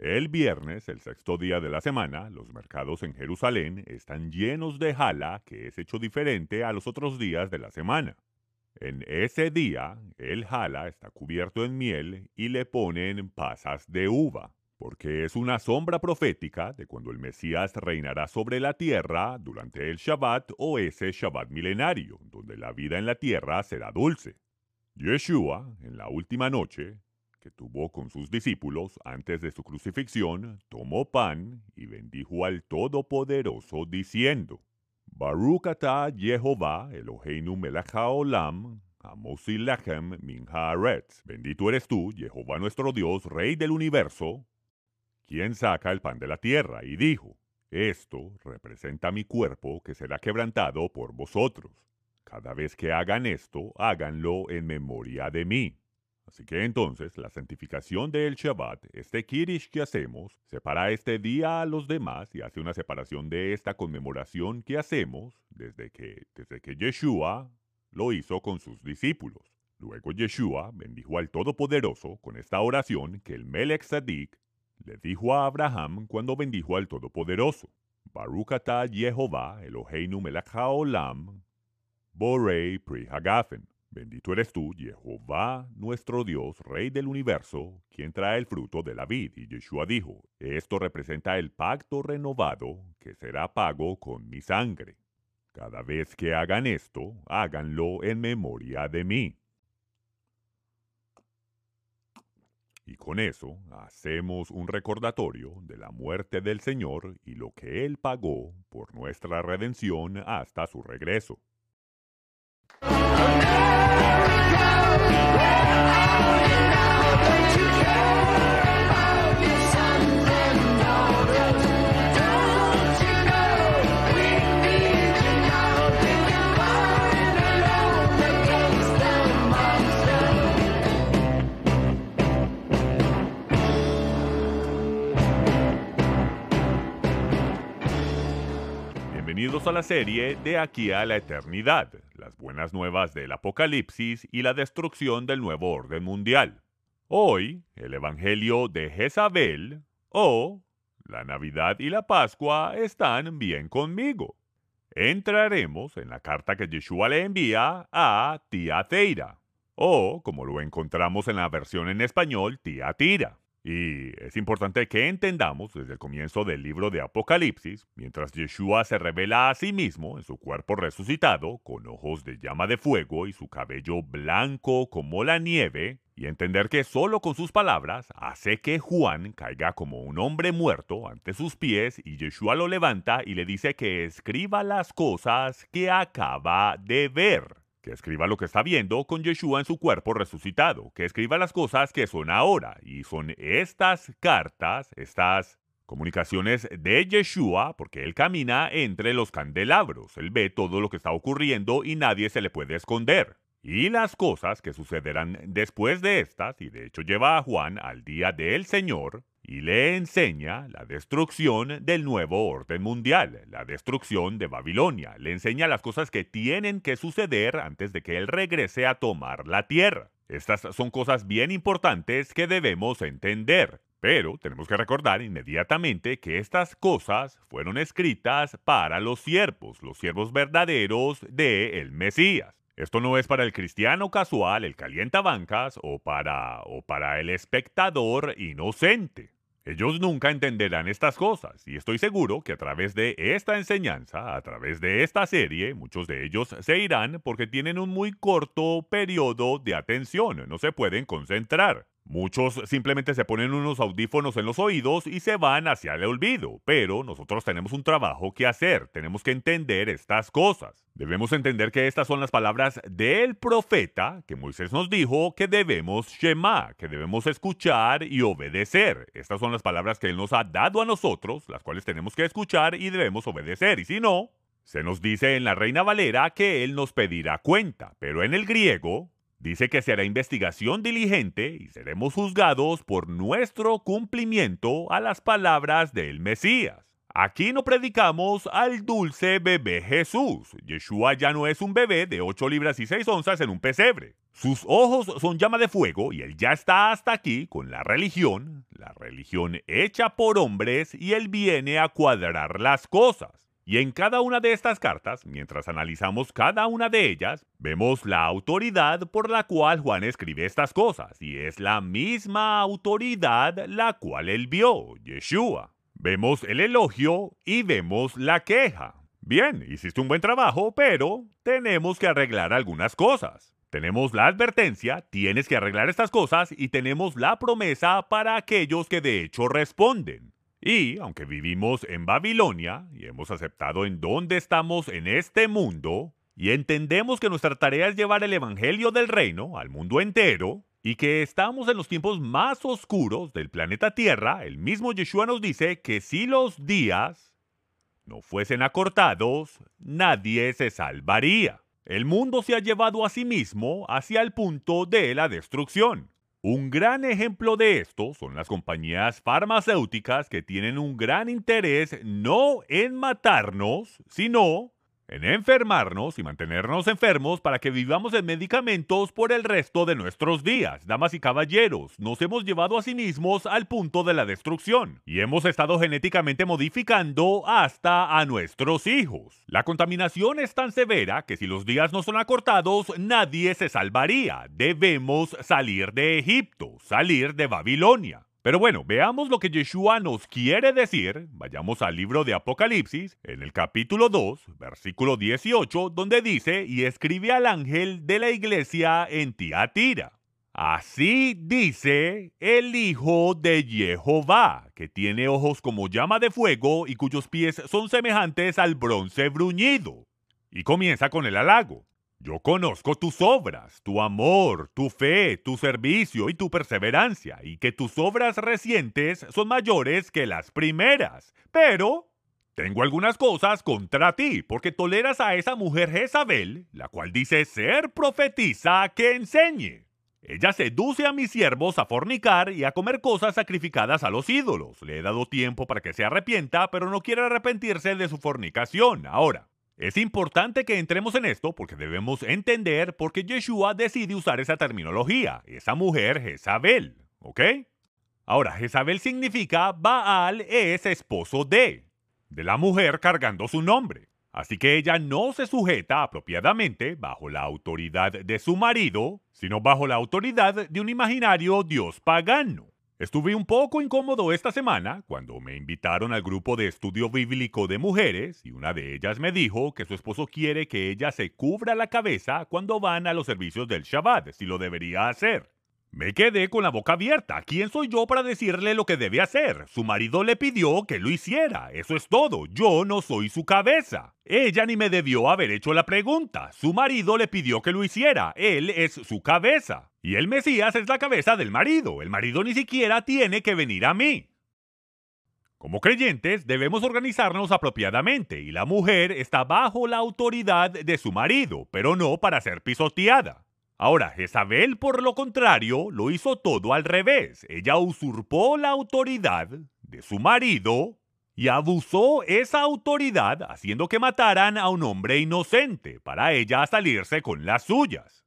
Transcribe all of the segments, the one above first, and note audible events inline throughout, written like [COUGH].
El viernes, el sexto día de la semana, los mercados en Jerusalén están llenos de jala que es hecho diferente a los otros días de la semana. En ese día, el jala está cubierto en miel y le ponen pasas de uva, porque es una sombra profética de cuando el Mesías reinará sobre la tierra durante el Shabbat o ese Shabbat milenario, donde la vida en la tierra será dulce. Yeshua, en la última noche, que tuvo con sus discípulos antes de su crucifixión, tomó pan y bendijo al Todopoderoso diciendo, Baruch atah Jehová Eloheinu melech haolam, min haaretz. Bendito eres tú, Jehová nuestro Dios, Rey del universo, quien saca el pan de la tierra, y dijo, Esto representa mi cuerpo que será quebrantado por vosotros. Cada vez que hagan esto, háganlo en memoria de mí. Así que entonces la santificación del Shabbat, este Kirish que hacemos, separa este día a los demás y hace una separación de esta conmemoración que hacemos desde que, desde que Yeshua lo hizo con sus discípulos. Luego Yeshua bendijo al Todopoderoso con esta oración que el Melech Sadik le dijo a Abraham cuando bendijo al Todopoderoso. Baruch atah Jehová Eloheinu melech haolam, borei pri hagafen. Bendito eres tú, Jehová, nuestro Dios, Rey del universo, quien trae el fruto de la vid. Y Yeshua dijo, esto representa el pacto renovado que será pago con mi sangre. Cada vez que hagan esto, háganlo en memoria de mí. Y con eso hacemos un recordatorio de la muerte del Señor y lo que Él pagó por nuestra redención hasta su regreso. Bienvenidos a la serie De aquí a la eternidad, las buenas nuevas del Apocalipsis y la destrucción del nuevo orden mundial. Hoy, el Evangelio de Jezabel o la Navidad y la Pascua están bien conmigo. Entraremos en la carta que Yeshua le envía a Tiateira, o como lo encontramos en la versión en español, Tiatira. Y es importante que entendamos desde el comienzo del libro de Apocalipsis, mientras Yeshua se revela a sí mismo en su cuerpo resucitado, con ojos de llama de fuego y su cabello blanco como la nieve, y entender que solo con sus palabras hace que Juan caiga como un hombre muerto ante sus pies y Yeshua lo levanta y le dice que escriba las cosas que acaba de ver que escriba lo que está viendo con Yeshua en su cuerpo resucitado, que escriba las cosas que son ahora, y son estas cartas, estas comunicaciones de Yeshua, porque él camina entre los candelabros, él ve todo lo que está ocurriendo y nadie se le puede esconder. Y las cosas que sucederán después de estas, y de hecho lleva a Juan al día del Señor, y le enseña la destrucción del nuevo orden mundial, la destrucción de Babilonia. Le enseña las cosas que tienen que suceder antes de que él regrese a tomar la tierra. Estas son cosas bien importantes que debemos entender. Pero tenemos que recordar inmediatamente que estas cosas fueron escritas para los siervos, los siervos verdaderos de el Mesías. Esto no es para el cristiano casual, el calientabancas o para o para el espectador inocente. Ellos nunca entenderán estas cosas y estoy seguro que a través de esta enseñanza, a través de esta serie, muchos de ellos se irán porque tienen un muy corto periodo de atención, no se pueden concentrar. Muchos simplemente se ponen unos audífonos en los oídos y se van hacia el olvido, pero nosotros tenemos un trabajo que hacer, tenemos que entender estas cosas. Debemos entender que estas son las palabras del profeta que Moisés nos dijo que debemos shema, que debemos escuchar y obedecer. Estas son las palabras que él nos ha dado a nosotros, las cuales tenemos que escuchar y debemos obedecer, y si no, se nos dice en la Reina Valera que él nos pedirá cuenta, pero en el griego Dice que se hará investigación diligente y seremos juzgados por nuestro cumplimiento a las palabras del Mesías. Aquí no predicamos al dulce bebé Jesús. Yeshua ya no es un bebé de 8 libras y 6 onzas en un pesebre. Sus ojos son llama de fuego y él ya está hasta aquí con la religión, la religión hecha por hombres y él viene a cuadrar las cosas. Y en cada una de estas cartas, mientras analizamos cada una de ellas, vemos la autoridad por la cual Juan escribe estas cosas, y es la misma autoridad la cual él vio, Yeshua. Vemos el elogio y vemos la queja. Bien, hiciste un buen trabajo, pero tenemos que arreglar algunas cosas. Tenemos la advertencia, tienes que arreglar estas cosas y tenemos la promesa para aquellos que de hecho responden. Y, aunque vivimos en Babilonia y hemos aceptado en dónde estamos en este mundo, y entendemos que nuestra tarea es llevar el Evangelio del Reino al mundo entero, y que estamos en los tiempos más oscuros del planeta Tierra, el mismo Yeshua nos dice que si los días no fuesen acortados, nadie se salvaría. El mundo se ha llevado a sí mismo hacia el punto de la destrucción. Un gran ejemplo de esto son las compañías farmacéuticas que tienen un gran interés no en matarnos, sino en enfermarnos y mantenernos enfermos para que vivamos en medicamentos por el resto de nuestros días. Damas y caballeros, nos hemos llevado a sí mismos al punto de la destrucción y hemos estado genéticamente modificando hasta a nuestros hijos. La contaminación es tan severa que si los días no son acortados, nadie se salvaría. Debemos salir de Egipto, salir de Babilonia. Pero bueno, veamos lo que Yeshua nos quiere decir. Vayamos al libro de Apocalipsis, en el capítulo 2, versículo 18, donde dice, y escribe al ángel de la iglesia en Tiatira. Así dice el Hijo de Jehová, que tiene ojos como llama de fuego y cuyos pies son semejantes al bronce bruñido. Y comienza con el halago. Yo conozco tus obras, tu amor, tu fe, tu servicio y tu perseverancia, y que tus obras recientes son mayores que las primeras. Pero tengo algunas cosas contra ti, porque toleras a esa mujer Jezabel, la cual dice ser profetisa que enseñe. Ella seduce a mis siervos a fornicar y a comer cosas sacrificadas a los ídolos. Le he dado tiempo para que se arrepienta, pero no quiere arrepentirse de su fornicación. Ahora, es importante que entremos en esto porque debemos entender por qué Yeshua decide usar esa terminología, esa mujer Jezabel, ¿ok? Ahora, Jezabel significa Baal es esposo de, de la mujer cargando su nombre. Así que ella no se sujeta apropiadamente bajo la autoridad de su marido, sino bajo la autoridad de un imaginario dios pagano. Estuve un poco incómodo esta semana cuando me invitaron al grupo de estudio bíblico de mujeres y una de ellas me dijo que su esposo quiere que ella se cubra la cabeza cuando van a los servicios del Shabbat, si lo debería hacer. Me quedé con la boca abierta. ¿Quién soy yo para decirle lo que debe hacer? Su marido le pidió que lo hiciera. Eso es todo. Yo no soy su cabeza. Ella ni me debió haber hecho la pregunta. Su marido le pidió que lo hiciera. Él es su cabeza. Y el Mesías es la cabeza del marido. El marido ni siquiera tiene que venir a mí. Como creyentes debemos organizarnos apropiadamente y la mujer está bajo la autoridad de su marido, pero no para ser pisoteada. Ahora, Jezabel, por lo contrario, lo hizo todo al revés. Ella usurpó la autoridad de su marido y abusó esa autoridad haciendo que mataran a un hombre inocente para ella salirse con las suyas.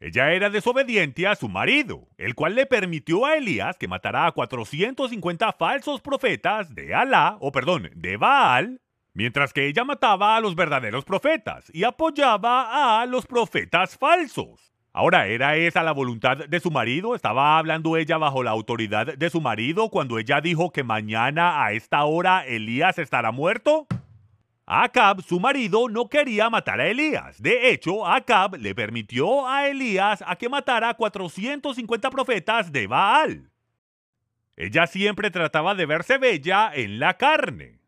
Ella era desobediente a su marido, el cual le permitió a Elías que matara a 450 falsos profetas de Alá, o perdón, de Baal, mientras que ella mataba a los verdaderos profetas y apoyaba a los profetas falsos. Ahora, ¿era esa la voluntad de su marido? ¿Estaba hablando ella bajo la autoridad de su marido cuando ella dijo que mañana a esta hora Elías estará muerto? Acab, su marido, no quería matar a Elías. De hecho, Acab le permitió a Elías a que matara a 450 profetas de Baal. Ella siempre trataba de verse bella en la carne,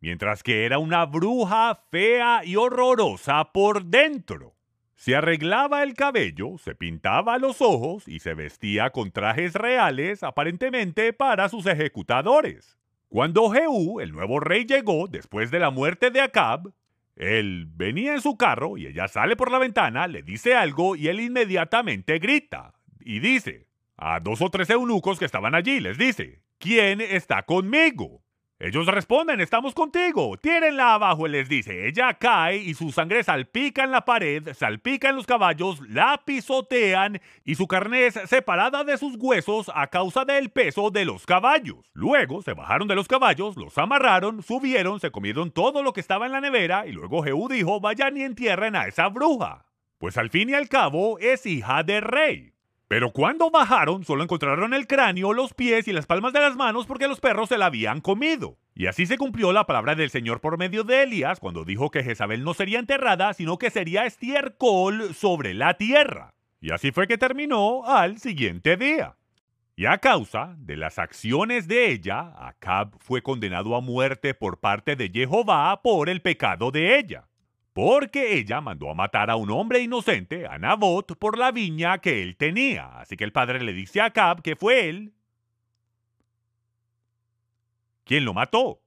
mientras que era una bruja fea y horrorosa por dentro. Se arreglaba el cabello, se pintaba los ojos y se vestía con trajes reales aparentemente para sus ejecutadores. Cuando Jehú, el nuevo rey, llegó después de la muerte de Acab, él venía en su carro y ella sale por la ventana, le dice algo y él inmediatamente grita y dice a dos o tres eunucos que estaban allí, les dice, ¿quién está conmigo? Ellos responden, estamos contigo, tírenla abajo, les dice. Ella cae y su sangre salpica en la pared, salpica en los caballos, la pisotean y su carne es separada de sus huesos a causa del peso de los caballos. Luego se bajaron de los caballos, los amarraron, subieron, se comieron todo lo que estaba en la nevera y luego Jehú dijo, vayan y entierren a esa bruja. Pues al fin y al cabo es hija de rey. Pero cuando bajaron, solo encontraron el cráneo, los pies y las palmas de las manos porque los perros se la habían comido. Y así se cumplió la palabra del Señor por medio de Elías cuando dijo que Jezabel no sería enterrada, sino que sería estiércol sobre la tierra. Y así fue que terminó al siguiente día. Y a causa de las acciones de ella, Acab fue condenado a muerte por parte de Jehová por el pecado de ella porque ella mandó a matar a un hombre inocente, a Nabot, por la viña que él tenía. Así que el padre le dice a Acab que fue él quien lo mató,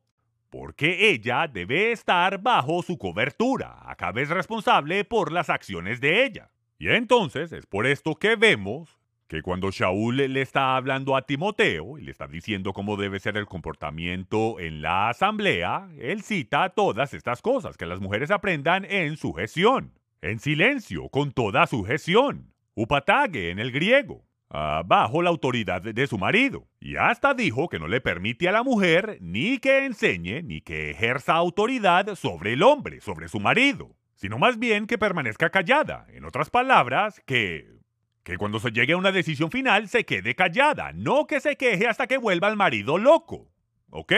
porque ella debe estar bajo su cobertura. Acab es responsable por las acciones de ella. Y entonces es por esto que vemos que cuando Shaul le está hablando a Timoteo y le está diciendo cómo debe ser el comportamiento en la asamblea, él cita todas estas cosas, que las mujeres aprendan en sujeción, en silencio, con toda sujeción, upatage en el griego, ah, bajo la autoridad de su marido. Y hasta dijo que no le permite a la mujer ni que enseñe ni que ejerza autoridad sobre el hombre, sobre su marido, sino más bien que permanezca callada. En otras palabras, que que cuando se llegue a una decisión final se quede callada, no que se queje hasta que vuelva al marido loco. ¿Ok?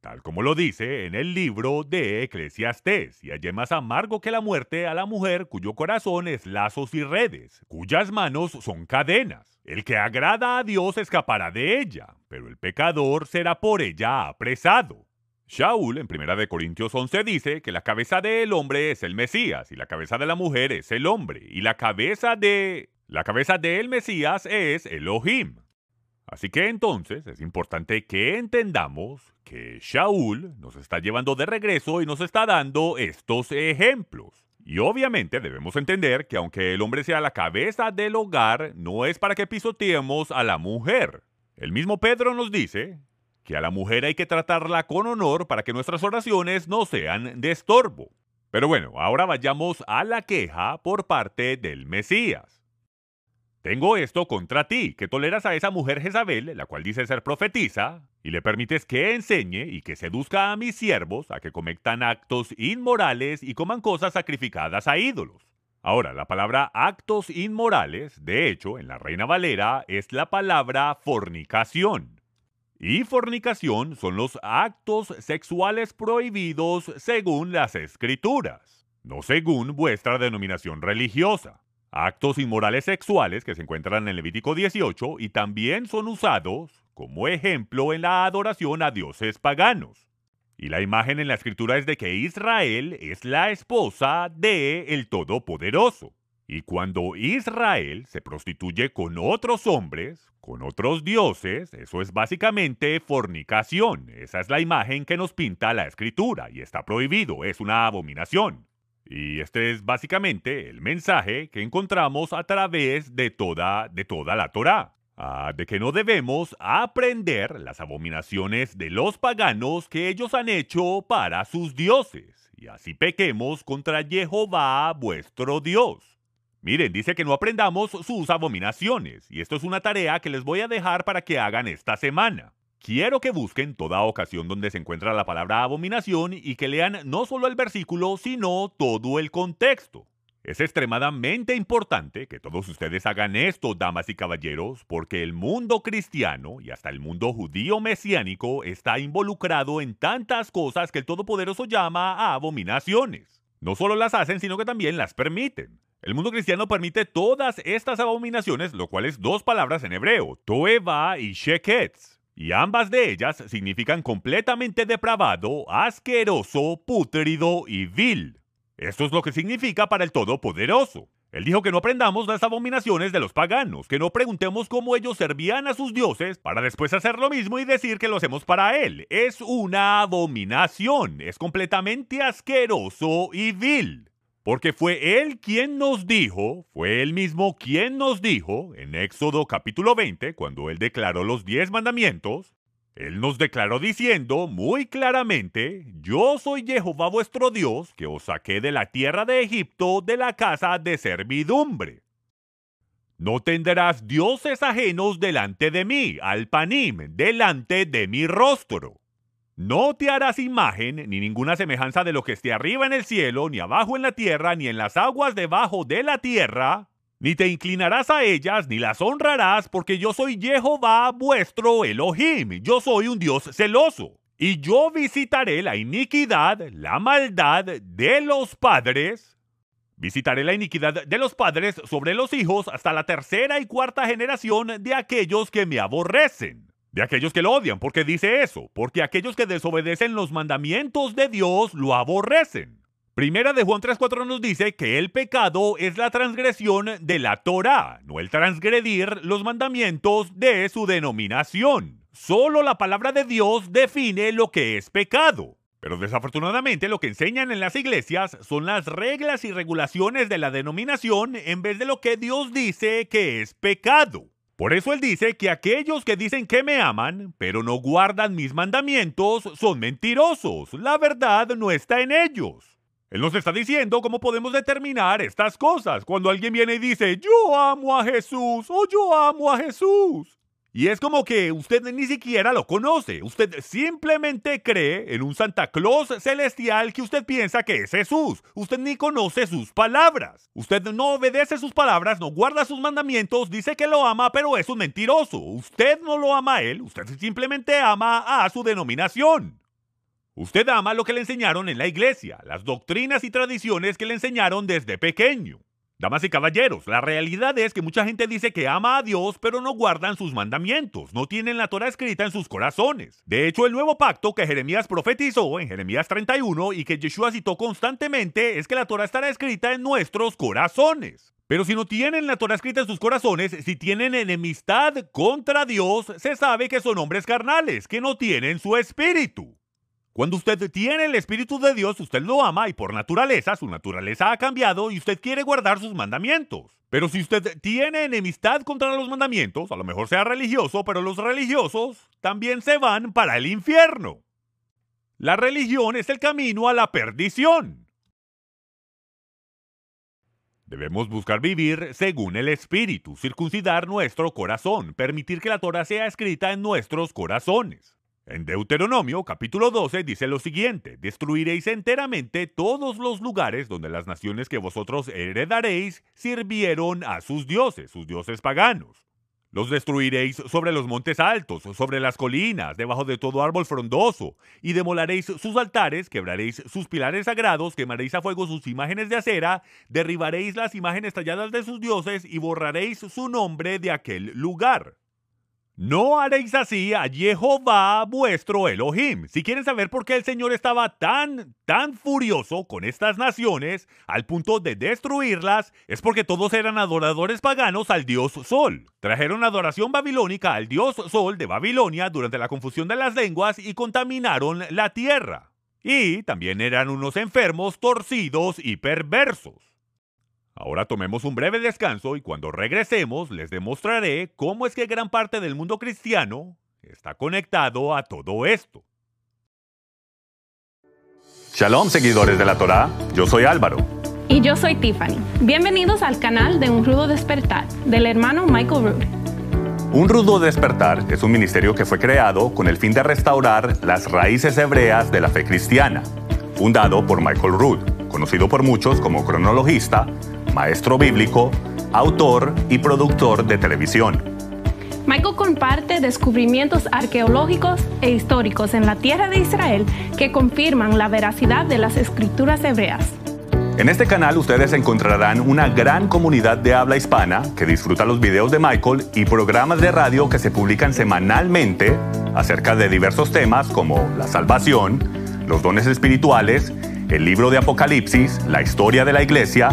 Tal como lo dice en el libro de Eclesiastés, y hay más amargo que la muerte a la mujer cuyo corazón es lazos y redes, cuyas manos son cadenas. El que agrada a Dios escapará de ella, pero el pecador será por ella apresado. Shaul en 1 Corintios 11 dice que la cabeza del hombre es el Mesías y la cabeza de la mujer es el hombre y la cabeza de la cabeza del Mesías es Elohim. Así que entonces es importante que entendamos que Shaul nos está llevando de regreso y nos está dando estos ejemplos. Y obviamente debemos entender que aunque el hombre sea la cabeza del hogar, no es para que pisoteemos a la mujer. El mismo Pedro nos dice que a la mujer hay que tratarla con honor para que nuestras oraciones no sean de estorbo. Pero bueno, ahora vayamos a la queja por parte del Mesías. Tengo esto contra ti, que toleras a esa mujer Jezabel, la cual dice ser profetisa, y le permites que enseñe y que seduzca a mis siervos a que cometan actos inmorales y coman cosas sacrificadas a ídolos. Ahora, la palabra actos inmorales, de hecho, en la Reina Valera, es la palabra fornicación y fornicación son los actos sexuales prohibidos según las escrituras, no según vuestra denominación religiosa. Actos inmorales sexuales que se encuentran en Levítico 18 y también son usados como ejemplo en la adoración a dioses paganos. Y la imagen en la escritura es de que Israel es la esposa de el Todopoderoso. Y cuando Israel se prostituye con otros hombres, con otros dioses, eso es básicamente fornicación. Esa es la imagen que nos pinta la escritura y está prohibido, es una abominación. Y este es básicamente el mensaje que encontramos a través de toda, de toda la Torá. Ah, de que no debemos aprender las abominaciones de los paganos que ellos han hecho para sus dioses, y así pequemos contra Jehová vuestro Dios. Miren, dice que no aprendamos sus abominaciones, y esto es una tarea que les voy a dejar para que hagan esta semana. Quiero que busquen toda ocasión donde se encuentra la palabra abominación y que lean no solo el versículo, sino todo el contexto. Es extremadamente importante que todos ustedes hagan esto, damas y caballeros, porque el mundo cristiano y hasta el mundo judío mesiánico está involucrado en tantas cosas que el Todopoderoso llama abominaciones. No solo las hacen, sino que también las permiten. El mundo cristiano permite todas estas abominaciones, lo cual es dos palabras en hebreo, toeva y sheketz. Y ambas de ellas significan completamente depravado, asqueroso, pútrido y vil. Esto es lo que significa para el Todopoderoso. Él dijo que no aprendamos las abominaciones de los paganos, que no preguntemos cómo ellos servían a sus dioses para después hacer lo mismo y decir que lo hacemos para él. Es una abominación, es completamente asqueroso y vil. Porque fue Él quien nos dijo, fue Él mismo quien nos dijo en Éxodo capítulo 20, cuando Él declaró los diez mandamientos, Él nos declaró diciendo muy claramente, yo soy Jehová vuestro Dios, que os saqué de la tierra de Egipto, de la casa de servidumbre. No tendrás dioses ajenos delante de mí, al panim, delante de mi rostro. No te harás imagen ni ninguna semejanza de lo que esté arriba en el cielo, ni abajo en la tierra, ni en las aguas debajo de la tierra, ni te inclinarás a ellas, ni las honrarás, porque yo soy Jehová vuestro Elohim, yo soy un Dios celoso. Y yo visitaré la iniquidad, la maldad de los padres. Visitaré la iniquidad de los padres sobre los hijos hasta la tercera y cuarta generación de aquellos que me aborrecen. De aquellos que lo odian, porque dice eso, porque aquellos que desobedecen los mandamientos de Dios lo aborrecen. Primera de Juan 3.4 nos dice que el pecado es la transgresión de la Torah, no el transgredir los mandamientos de su denominación. Solo la palabra de Dios define lo que es pecado. Pero desafortunadamente lo que enseñan en las iglesias son las reglas y regulaciones de la denominación en vez de lo que Dios dice que es pecado. Por eso él dice que aquellos que dicen que me aman, pero no guardan mis mandamientos, son mentirosos. La verdad no está en ellos. Él nos está diciendo cómo podemos determinar estas cosas. Cuando alguien viene y dice, yo amo a Jesús o yo amo a Jesús. Y es como que usted ni siquiera lo conoce. Usted simplemente cree en un Santa Claus celestial que usted piensa que es Jesús. Usted ni conoce sus palabras. Usted no obedece sus palabras, no guarda sus mandamientos, dice que lo ama, pero es un mentiroso. Usted no lo ama a él, usted simplemente ama a su denominación. Usted ama lo que le enseñaron en la iglesia, las doctrinas y tradiciones que le enseñaron desde pequeño. Damas y caballeros, la realidad es que mucha gente dice que ama a Dios, pero no guardan sus mandamientos, no tienen la Torah escrita en sus corazones. De hecho, el nuevo pacto que Jeremías profetizó en Jeremías 31 y que Yeshua citó constantemente es que la Torah estará escrita en nuestros corazones. Pero si no tienen la Torah escrita en sus corazones, si tienen enemistad contra Dios, se sabe que son hombres carnales, que no tienen su espíritu. Cuando usted tiene el Espíritu de Dios, usted lo ama y por naturaleza su naturaleza ha cambiado y usted quiere guardar sus mandamientos. Pero si usted tiene enemistad contra los mandamientos, a lo mejor sea religioso, pero los religiosos también se van para el infierno. La religión es el camino a la perdición. Debemos buscar vivir según el Espíritu, circuncidar nuestro corazón, permitir que la Torah sea escrita en nuestros corazones. En Deuteronomio capítulo 12 dice lo siguiente, destruiréis enteramente todos los lugares donde las naciones que vosotros heredaréis sirvieron a sus dioses, sus dioses paganos. Los destruiréis sobre los montes altos, sobre las colinas, debajo de todo árbol frondoso, y demolaréis sus altares, quebraréis sus pilares sagrados, quemaréis a fuego sus imágenes de acera, derribaréis las imágenes talladas de sus dioses y borraréis su nombre de aquel lugar. No haréis así a Jehová vuestro Elohim. Si quieren saber por qué el Señor estaba tan, tan furioso con estas naciones al punto de destruirlas, es porque todos eran adoradores paganos al dios Sol. Trajeron adoración babilónica al dios Sol de Babilonia durante la confusión de las lenguas y contaminaron la tierra. Y también eran unos enfermos, torcidos y perversos. Ahora tomemos un breve descanso y cuando regresemos les demostraré cómo es que gran parte del mundo cristiano está conectado a todo esto. Shalom seguidores de la Torá, yo soy Álvaro. Y yo soy Tiffany. Bienvenidos al canal de Un Rudo Despertar del hermano Michael Rood. Un Rudo Despertar es un ministerio que fue creado con el fin de restaurar las raíces hebreas de la fe cristiana, fundado por Michael Rood, conocido por muchos como cronologista, maestro bíblico, autor y productor de televisión. Michael comparte descubrimientos arqueológicos e históricos en la tierra de Israel que confirman la veracidad de las escrituras hebreas. En este canal ustedes encontrarán una gran comunidad de habla hispana que disfruta los videos de Michael y programas de radio que se publican semanalmente acerca de diversos temas como la salvación, los dones espirituales, el libro de Apocalipsis, la historia de la iglesia,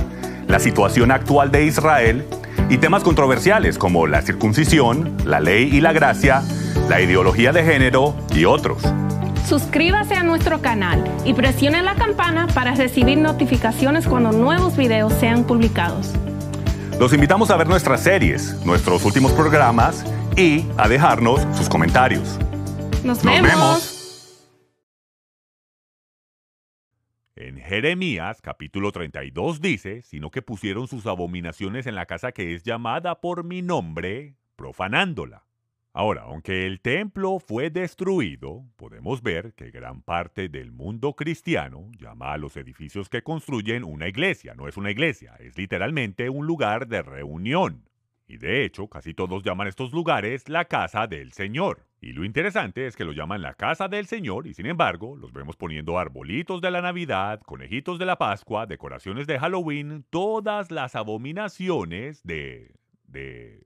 la situación actual de Israel y temas controversiales como la circuncisión, la ley y la gracia, la ideología de género y otros. Suscríbase a nuestro canal y presione la campana para recibir notificaciones cuando nuevos videos sean publicados. Los invitamos a ver nuestras series, nuestros últimos programas y a dejarnos sus comentarios. Nos, vemos. En Jeremías capítulo 32 dice, sino que pusieron sus abominaciones en la casa que es llamada por mi nombre, profanándola. Ahora, aunque el templo fue destruido, podemos ver que gran parte del mundo cristiano llama a los edificios que construyen una iglesia. No es una iglesia, es literalmente un lugar de reunión. Y de hecho, casi todos llaman estos lugares la casa del Señor. Y lo interesante es que lo llaman la casa del Señor y sin embargo los vemos poniendo arbolitos de la Navidad, conejitos de la Pascua, decoraciones de Halloween, todas las abominaciones de... de...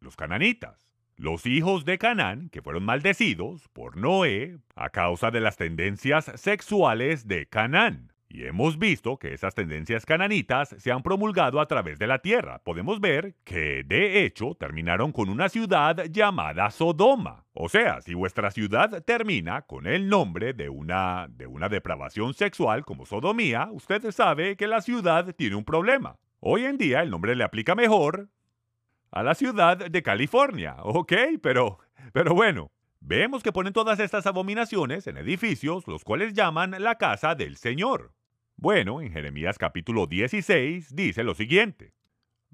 los cananitas. Los hijos de Canaán, que fueron maldecidos por Noé a causa de las tendencias sexuales de Canaán. Y hemos visto que esas tendencias cananitas se han promulgado a través de la tierra. Podemos ver que, de hecho, terminaron con una ciudad llamada Sodoma. O sea, si vuestra ciudad termina con el nombre de una, de una depravación sexual como sodomía, usted sabe que la ciudad tiene un problema. Hoy en día el nombre le aplica mejor a la ciudad de California, ¿ok? Pero, pero bueno, vemos que ponen todas estas abominaciones en edificios, los cuales llaman la casa del Señor. Bueno, en Jeremías capítulo 16 dice lo siguiente.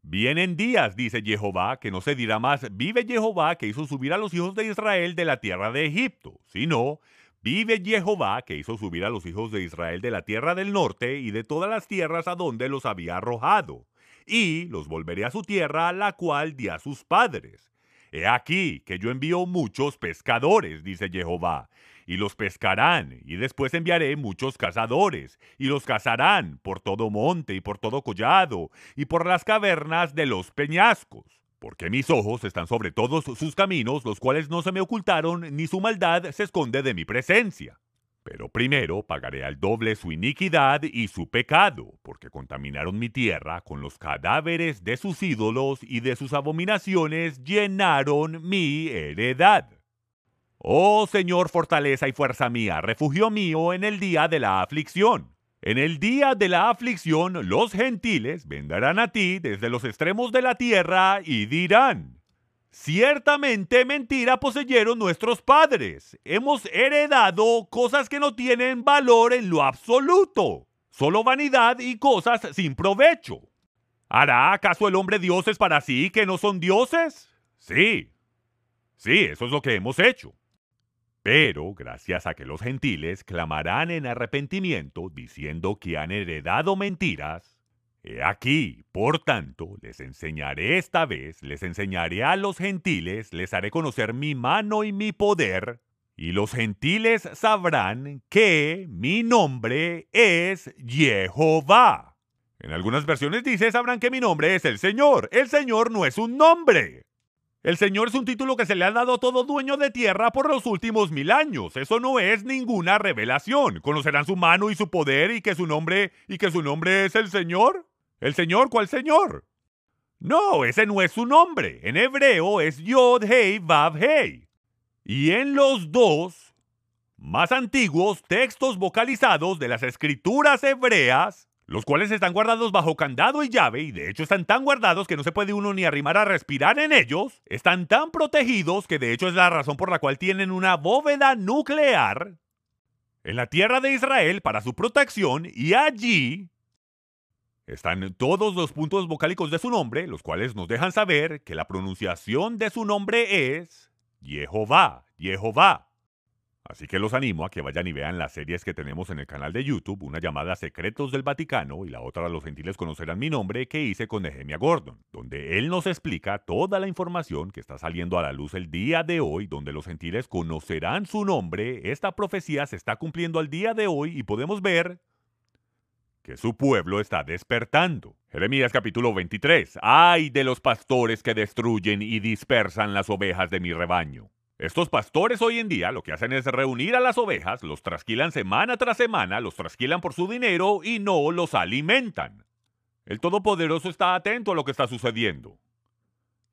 Vienen días, dice Jehová, que no se dirá más, vive Jehová que hizo subir a los hijos de Israel de la tierra de Egipto, sino, vive Jehová que hizo subir a los hijos de Israel de la tierra del norte y de todas las tierras a donde los había arrojado y los volveré a su tierra, la cual di a sus padres. He aquí que yo envío muchos pescadores, dice Jehová, y los pescarán, y después enviaré muchos cazadores, y los cazarán por todo monte y por todo collado, y por las cavernas de los peñascos. Porque mis ojos están sobre todos sus caminos, los cuales no se me ocultaron, ni su maldad se esconde de mi presencia. Pero primero pagaré al doble su iniquidad y su pecado, porque contaminaron mi tierra con los cadáveres de sus ídolos y de sus abominaciones llenaron mi heredad. Oh Señor, fortaleza y fuerza mía, refugio mío en el día de la aflicción. En el día de la aflicción los gentiles vendrán a ti desde los extremos de la tierra y dirán, Ciertamente mentira poseyeron nuestros padres. Hemos heredado cosas que no tienen valor en lo absoluto. Solo vanidad y cosas sin provecho. ¿Hará acaso el hombre dioses para sí que no son dioses? Sí. Sí, eso es lo que hemos hecho. Pero, gracias a que los gentiles clamarán en arrepentimiento diciendo que han heredado mentiras, He aquí, por tanto, les enseñaré esta vez, les enseñaré a los gentiles, les haré conocer mi mano y mi poder, y los gentiles sabrán que mi nombre es Jehová. En algunas versiones dice, sabrán que mi nombre es el Señor. El Señor no es un nombre. El Señor es un título que se le ha dado a todo dueño de tierra por los últimos mil años. Eso no es ninguna revelación. Conocerán su mano y su poder y que su nombre y que su nombre es el Señor. ¿El Señor? ¿Cuál Señor? No, ese no es su nombre. En hebreo es Yod Hei Vav Hei. Y en los dos más antiguos textos vocalizados de las escrituras hebreas, los cuales están guardados bajo candado y llave, y de hecho están tan guardados que no se puede uno ni arrimar a respirar en ellos, están tan protegidos que de hecho es la razón por la cual tienen una bóveda nuclear en la tierra de Israel para su protección, y allí están todos los puntos vocálicos de su nombre, los cuales nos dejan saber que la pronunciación de su nombre es Jehová, Jehová. Así que los animo a que vayan y vean las series que tenemos en el canal de YouTube, una llamada Secretos del Vaticano y la otra Los gentiles conocerán mi nombre que hice con Nehemia Gordon, donde él nos explica toda la información que está saliendo a la luz el día de hoy, donde los gentiles conocerán su nombre. Esta profecía se está cumpliendo al día de hoy y podemos ver que su pueblo está despertando. Jeremías capítulo 23. Ay de los pastores que destruyen y dispersan las ovejas de mi rebaño. Estos pastores hoy en día lo que hacen es reunir a las ovejas, los trasquilan semana tras semana, los trasquilan por su dinero y no los alimentan. El Todopoderoso está atento a lo que está sucediendo.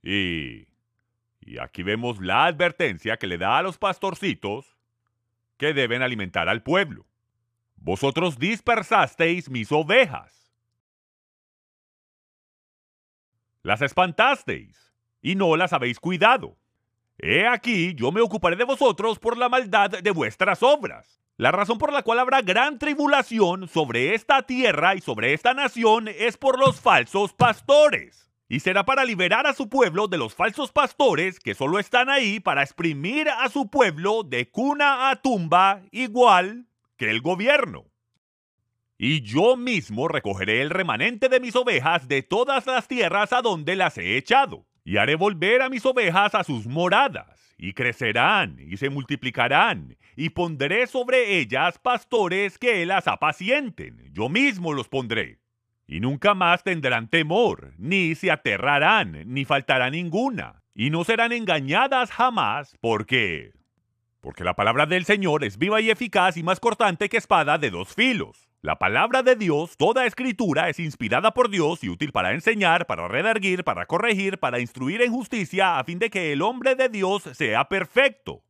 Y... Y aquí vemos la advertencia que le da a los pastorcitos que deben alimentar al pueblo. Vosotros dispersasteis mis ovejas. Las espantasteis y no las habéis cuidado. He aquí, yo me ocuparé de vosotros por la maldad de vuestras obras. La razón por la cual habrá gran tribulación sobre esta tierra y sobre esta nación es por los falsos pastores. Y será para liberar a su pueblo de los falsos pastores que solo están ahí para exprimir a su pueblo de cuna a tumba igual que el gobierno. Y yo mismo recogeré el remanente de mis ovejas de todas las tierras a donde las he echado, y haré volver a mis ovejas a sus moradas, y crecerán, y se multiplicarán, y pondré sobre ellas pastores que las apacienten, yo mismo los pondré. Y nunca más tendrán temor, ni se aterrarán, ni faltará ninguna, y no serán engañadas jamás, porque... Porque la palabra del Señor es viva y eficaz y más cortante que espada de dos filos. La palabra de Dios, toda escritura, es inspirada por Dios y útil para enseñar, para redarguir, para corregir, para instruir en justicia, a fin de que el hombre de Dios sea perfecto,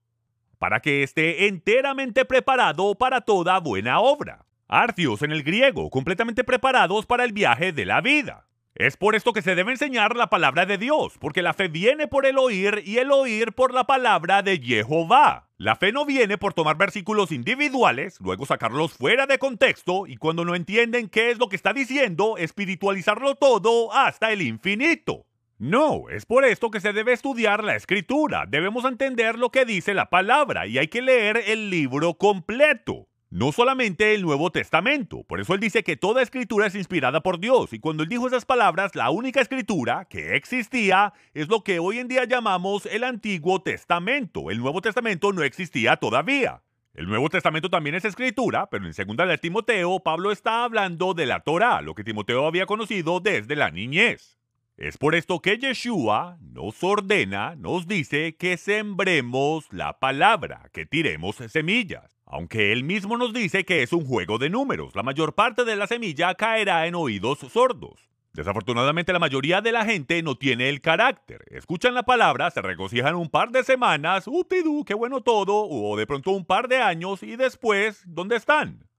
para que esté enteramente preparado para toda buena obra. Artios en el griego, completamente preparados para el viaje de la vida. Es por esto que se debe enseñar la palabra de Dios, porque la fe viene por el oír y el oír por la palabra de Jehová. La fe no viene por tomar versículos individuales, luego sacarlos fuera de contexto y cuando no entienden qué es lo que está diciendo, espiritualizarlo todo hasta el infinito. No, es por esto que se debe estudiar la escritura. Debemos entender lo que dice la palabra y hay que leer el libro completo no solamente el Nuevo Testamento. Por eso él dice que toda escritura es inspirada por Dios. Y cuando él dijo esas palabras, la única escritura que existía es lo que hoy en día llamamos el Antiguo Testamento. El Nuevo Testamento no existía todavía. El Nuevo Testamento también es escritura, pero en segunda de Timoteo, Pablo está hablando de la Torah, lo que Timoteo había conocido desde la niñez. Es por esto que Yeshua nos ordena, nos dice que sembremos la palabra, que tiremos semillas. Aunque él mismo nos dice que es un juego de números, la mayor parte de la semilla caerá en oídos sordos. Desafortunadamente la mayoría de la gente no tiene el carácter. Escuchan la palabra, se regocijan un par de semanas, upidú, qué bueno todo, o de pronto un par de años y después, ¿dónde están?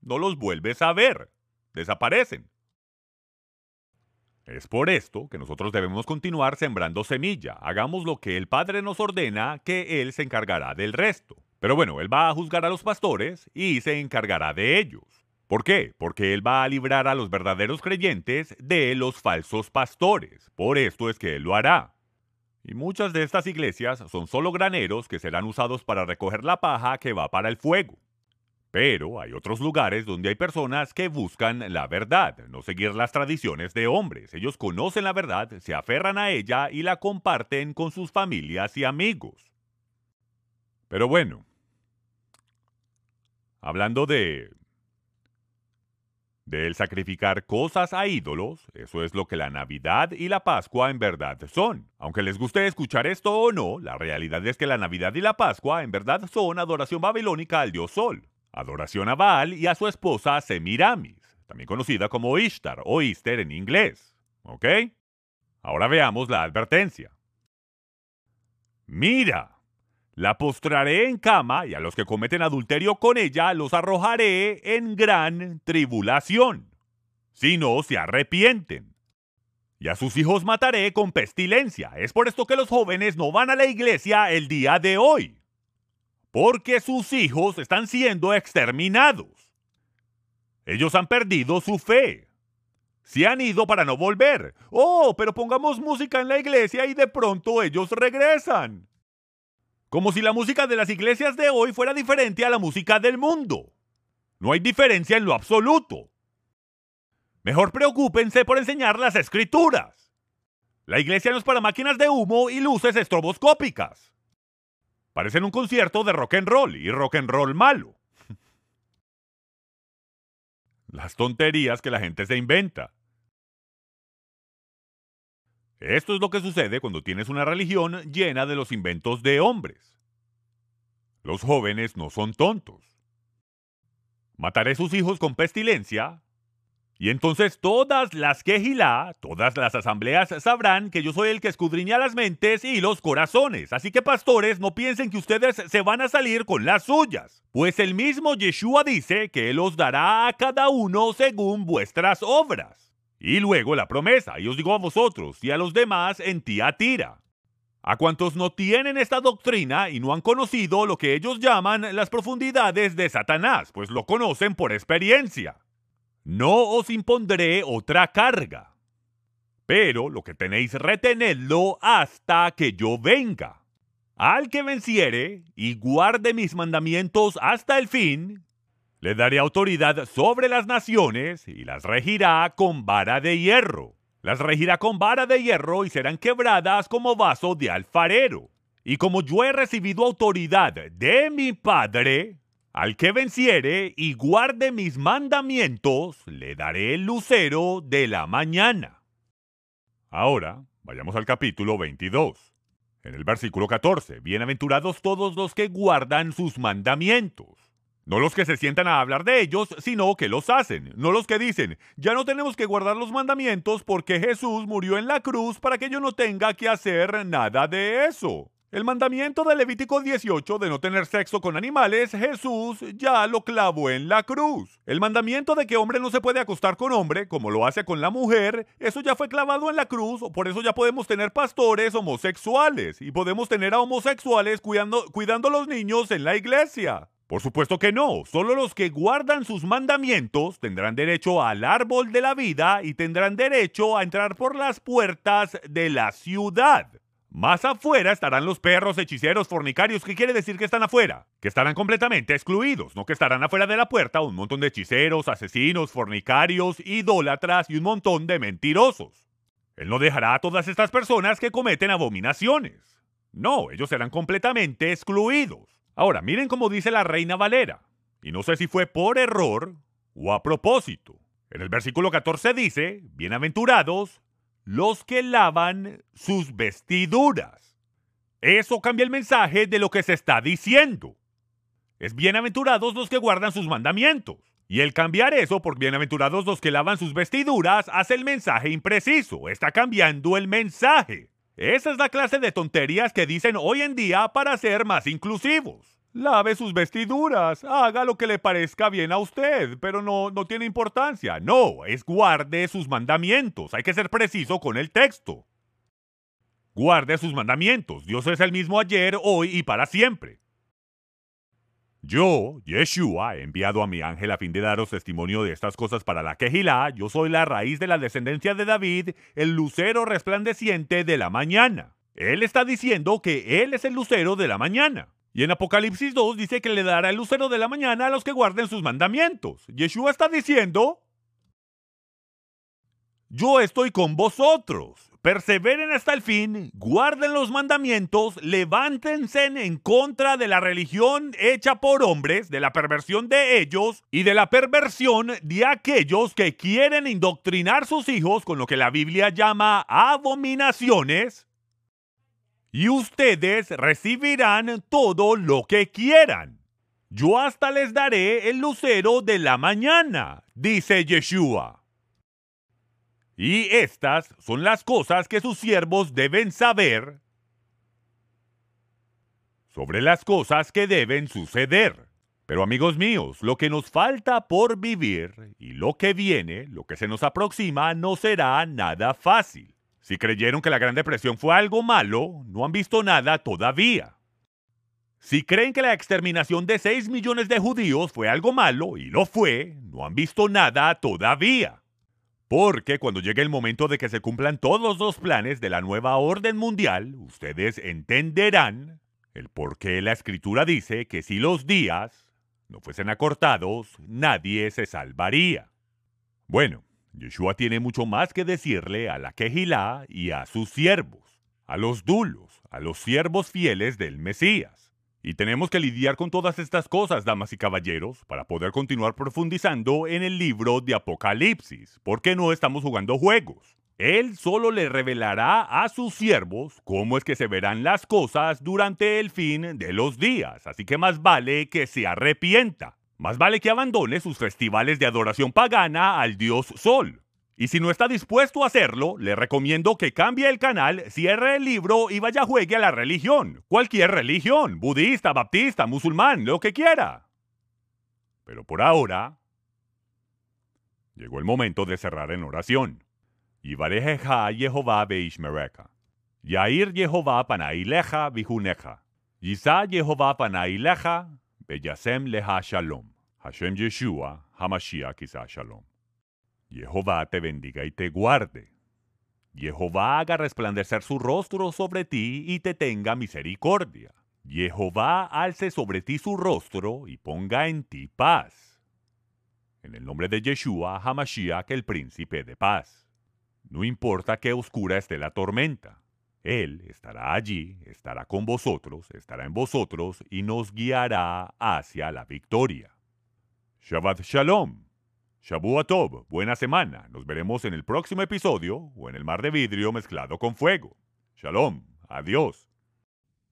No los vuelves a ver. Desaparecen. Es por esto que nosotros debemos continuar sembrando semilla. Hagamos lo que el Padre nos ordena, que Él se encargará del resto. Pero bueno, Él va a juzgar a los pastores y se encargará de ellos. ¿Por qué? Porque Él va a librar a los verdaderos creyentes de los falsos pastores. Por esto es que Él lo hará. Y muchas de estas iglesias son solo graneros que serán usados para recoger la paja que va para el fuego. Pero hay otros lugares donde hay personas que buscan la verdad, no seguir las tradiciones de hombres. Ellos conocen la verdad, se aferran a ella y la comparten con sus familias y amigos. Pero bueno, hablando de del sacrificar cosas a ídolos, eso es lo que la Navidad y la Pascua en verdad son. Aunque les guste escuchar esto o no, la realidad es que la Navidad y la Pascua en verdad son adoración babilónica al dios Sol adoración a Baal y a su esposa Semiramis, también conocida como Ishtar o Easter en inglés. ¿Ok? Ahora veamos la advertencia. Mira, la postraré en cama y a los que cometen adulterio con ella los arrojaré en gran tribulación, si no se arrepienten. Y a sus hijos mataré con pestilencia. Es por esto que los jóvenes no van a la iglesia el día de hoy porque sus hijos están siendo exterminados. Ellos han perdido su fe. Se han ido para no volver. Oh, pero pongamos música en la iglesia y de pronto ellos regresan. Como si la música de las iglesias de hoy fuera diferente a la música del mundo. No hay diferencia en lo absoluto. Mejor preocúpense por enseñar las escrituras. La iglesia no es para máquinas de humo y luces estroboscópicas. Parecen un concierto de rock and roll y rock and roll malo. [LAUGHS] Las tonterías que la gente se inventa. Esto es lo que sucede cuando tienes una religión llena de los inventos de hombres. Los jóvenes no son tontos. Mataré sus hijos con pestilencia, y entonces todas las quejilá, todas las asambleas sabrán que yo soy el que escudriña las mentes y los corazones. Así que pastores, no piensen que ustedes se van a salir con las suyas. Pues el mismo Yeshua dice que Él os dará a cada uno según vuestras obras. Y luego la promesa, y os digo a vosotros y a los demás en Tiatira. A cuantos no tienen esta doctrina y no han conocido lo que ellos llaman las profundidades de Satanás, pues lo conocen por experiencia. No os impondré otra carga, pero lo que tenéis retenedlo hasta que yo venga. Al que venciere y guarde mis mandamientos hasta el fin, le daré autoridad sobre las naciones y las regirá con vara de hierro. Las regirá con vara de hierro y serán quebradas como vaso de alfarero. Y como yo he recibido autoridad de mi Padre, al que venciere y guarde mis mandamientos, le daré el lucero de la mañana. Ahora, vayamos al capítulo 22. En el versículo 14, bienaventurados todos los que guardan sus mandamientos. No los que se sientan a hablar de ellos, sino que los hacen. No los que dicen, ya no tenemos que guardar los mandamientos porque Jesús murió en la cruz para que yo no tenga que hacer nada de eso. El mandamiento de Levítico 18 de no tener sexo con animales, Jesús ya lo clavó en la cruz. El mandamiento de que hombre no se puede acostar con hombre, como lo hace con la mujer, eso ya fue clavado en la cruz, por eso ya podemos tener pastores homosexuales y podemos tener a homosexuales cuidando, cuidando a los niños en la iglesia. Por supuesto que no, solo los que guardan sus mandamientos tendrán derecho al árbol de la vida y tendrán derecho a entrar por las puertas de la ciudad. Más afuera estarán los perros, hechiceros, fornicarios. ¿Qué quiere decir que están afuera? Que estarán completamente excluidos, no que estarán afuera de la puerta un montón de hechiceros, asesinos, fornicarios, idólatras y un montón de mentirosos. Él no dejará a todas estas personas que cometen abominaciones. No, ellos serán completamente excluidos. Ahora, miren cómo dice la reina Valera. Y no sé si fue por error o a propósito. En el versículo 14 dice, bienaventurados los que lavan sus vestiduras. Eso cambia el mensaje de lo que se está diciendo. Es bienaventurados los que guardan sus mandamientos. Y el cambiar eso por bienaventurados los que lavan sus vestiduras hace el mensaje impreciso. Está cambiando el mensaje. Esa es la clase de tonterías que dicen hoy en día para ser más inclusivos. Lave sus vestiduras, haga lo que le parezca bien a usted, pero no, no tiene importancia. No, es guarde sus mandamientos. Hay que ser preciso con el texto. Guarde sus mandamientos. Dios es el mismo ayer, hoy y para siempre. Yo, Yeshua, he enviado a mi ángel a fin de daros testimonio de estas cosas para la quejilá. Yo soy la raíz de la descendencia de David, el lucero resplandeciente de la mañana. Él está diciendo que Él es el lucero de la mañana. Y en Apocalipsis 2 dice que le dará el lucero de la mañana a los que guarden sus mandamientos. Yeshua está diciendo, yo estoy con vosotros perseveren hasta el fin, guarden los mandamientos, levántense en contra de la religión hecha por hombres, de la perversión de ellos y de la perversión de aquellos que quieren indoctrinar sus hijos con lo que la Biblia llama abominaciones. Y ustedes recibirán todo lo que quieran. Yo hasta les daré el lucero de la mañana, dice Yeshua. Y estas son las cosas que sus siervos deben saber sobre las cosas que deben suceder. Pero amigos míos, lo que nos falta por vivir y lo que viene, lo que se nos aproxima, no será nada fácil. Si creyeron que la Gran Depresión fue algo malo, no han visto nada todavía. Si creen que la exterminación de 6 millones de judíos fue algo malo, y lo fue, no han visto nada todavía. Porque cuando llegue el momento de que se cumplan todos los planes de la nueva orden mundial, ustedes entenderán el por qué la escritura dice que si los días no fuesen acortados, nadie se salvaría. Bueno, Yeshua tiene mucho más que decirle a la Quejilá y a sus siervos, a los dulos, a los siervos fieles del Mesías. Y tenemos que lidiar con todas estas cosas, damas y caballeros, para poder continuar profundizando en el libro de Apocalipsis, porque no estamos jugando juegos. Él solo le revelará a sus siervos cómo es que se verán las cosas durante el fin de los días, así que más vale que se arrepienta. Más vale que abandone sus festivales de adoración pagana al dios Sol. Y si no está dispuesto a hacerlo, le recomiendo que cambie el canal, cierre el libro y vaya a juegue a la religión. Cualquier religión, budista, baptista, musulmán, lo que quiera. Pero por ahora, llegó el momento de cerrar en oración. Y Jehová Beishmereka. Yair Jehová panaileja vijuneja. Yisa Jehová panaileja beyasem leha shalom. Hashem Yeshua, Hamashiach quizá shalom. Jehová te bendiga y te guarde. Jehová haga resplandecer su rostro sobre ti y te tenga misericordia. Jehová alce sobre ti su rostro y ponga en ti paz. En el nombre de Yeshua, Hamashiach, el príncipe de paz. No importa qué oscura esté la tormenta. Él estará allí, estará con vosotros, estará en vosotros y nos guiará hacia la victoria. Shabbat Shalom. Tov, buena semana. Nos veremos en el próximo episodio o en el mar de vidrio mezclado con fuego. Shalom, adiós.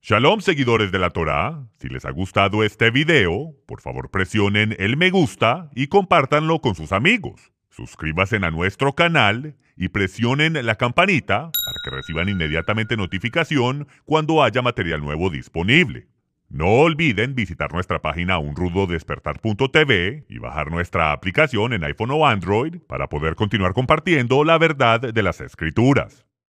Shalom seguidores de la Torah, si les ha gustado este video, por favor presionen el me gusta y compártanlo con sus amigos. Suscríbanse a nuestro canal y presionen la campanita para que reciban inmediatamente notificación cuando haya material nuevo disponible. No olviden visitar nuestra página unrudodespertar.tv y bajar nuestra aplicación en iPhone o Android para poder continuar compartiendo la verdad de las escrituras.